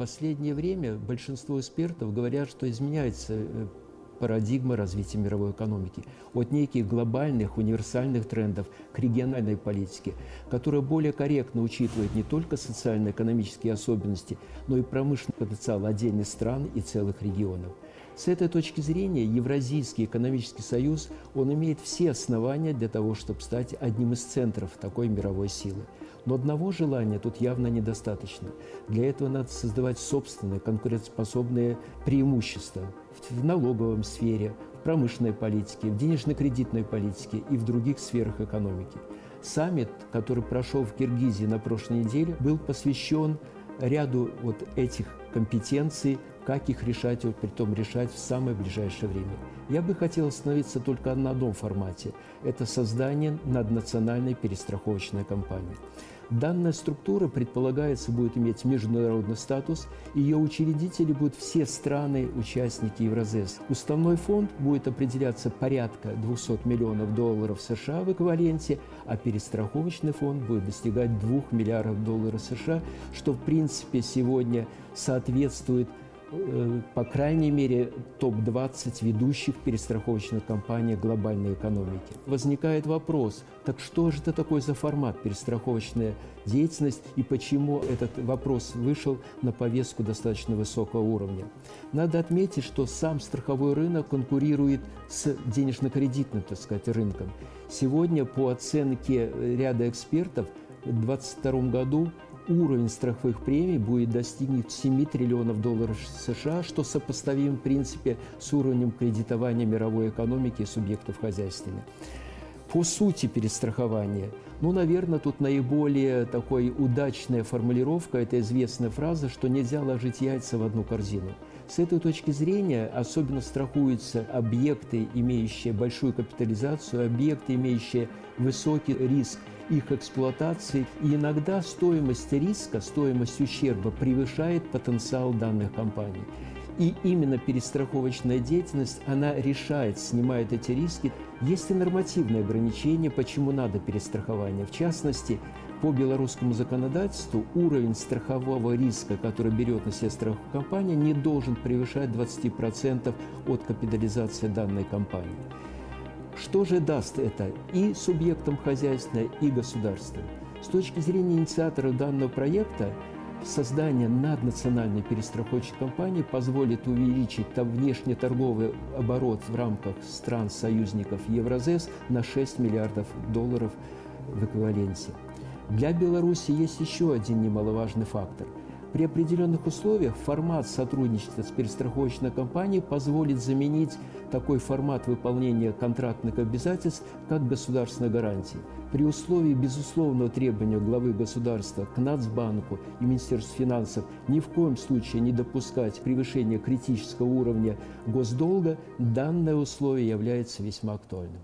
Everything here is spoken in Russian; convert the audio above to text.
последнее время большинство экспертов говорят, что изменяется э, парадигма развития мировой экономики, от неких глобальных универсальных трендов к региональной политике, которая более корректно учитывает не только социально-экономические особенности, но и промышленный потенциал отдельных стран и целых регионов. С этой точки зрения Евразийский экономический союз, он имеет все основания для того, чтобы стать одним из центров такой мировой силы. Но одного желания тут явно недостаточно. Для этого надо создавать собственные конкурентоспособные преимущества в налоговом сфере, в промышленной политике, в денежно-кредитной политике и в других сферах экономики. Саммит, который прошел в Киргизии на прошлой неделе, был посвящен ряду вот этих компетенций, как их решать, вот, при том решать в самое ближайшее время. Я бы хотел остановиться только на одном формате. Это создание наднациональной перестраховочной компании. Данная структура, предполагается, будет иметь международный статус. Ее учредители будут все страны-участники Евразес. Уставной фонд будет определяться порядка 200 миллионов долларов США в эквиваленте, а перестраховочный фонд будет достигать 2 миллиардов долларов США, что, в принципе, сегодня соответствует по крайней мере, топ-20 ведущих перестраховочных компаний глобальной экономики. Возникает вопрос, так что же это такое за формат перестраховочная деятельность и почему этот вопрос вышел на повестку достаточно высокого уровня? Надо отметить, что сам страховой рынок конкурирует с денежно-кредитным, так сказать, рынком. Сегодня, по оценке ряда экспертов, в 2022 году уровень страховых премий будет достигнуть 7 триллионов долларов США, что сопоставим, в принципе, с уровнем кредитования мировой экономики и субъектов хозяйствования. По сути перестрахования, ну, наверное, тут наиболее такой удачная формулировка – это известная фраза, что нельзя ложить яйца в одну корзину. С этой точки зрения особенно страхуются объекты, имеющие большую капитализацию, объекты, имеющие высокий риск их эксплуатации, и иногда стоимость риска, стоимость ущерба превышает потенциал данных компаний. И именно перестраховочная деятельность, она решает, снимает эти риски. Есть и нормативные ограничения, почему надо перестрахование. В частности, по белорусскому законодательству уровень страхового риска, который берет на себя страховая компания, не должен превышать 20% от капитализации данной компании. Что же даст это и субъектам хозяйства, и государству? С точки зрения инициатора данного проекта, создание наднациональной перестраховочной компании позволит увеличить там внешнеторговый оборот в рамках стран-союзников Евразес на 6 миллиардов долларов в эквиваленте. Для Беларуси есть еще один немаловажный фактор – при определенных условиях формат сотрудничества с перестраховочной компанией позволит заменить такой формат выполнения контрактных обязательств, как государственная гарантия. При условии безусловного требования главы государства к Нацбанку и Министерству финансов ни в коем случае не допускать превышения критического уровня госдолга, данное условие является весьма актуальным.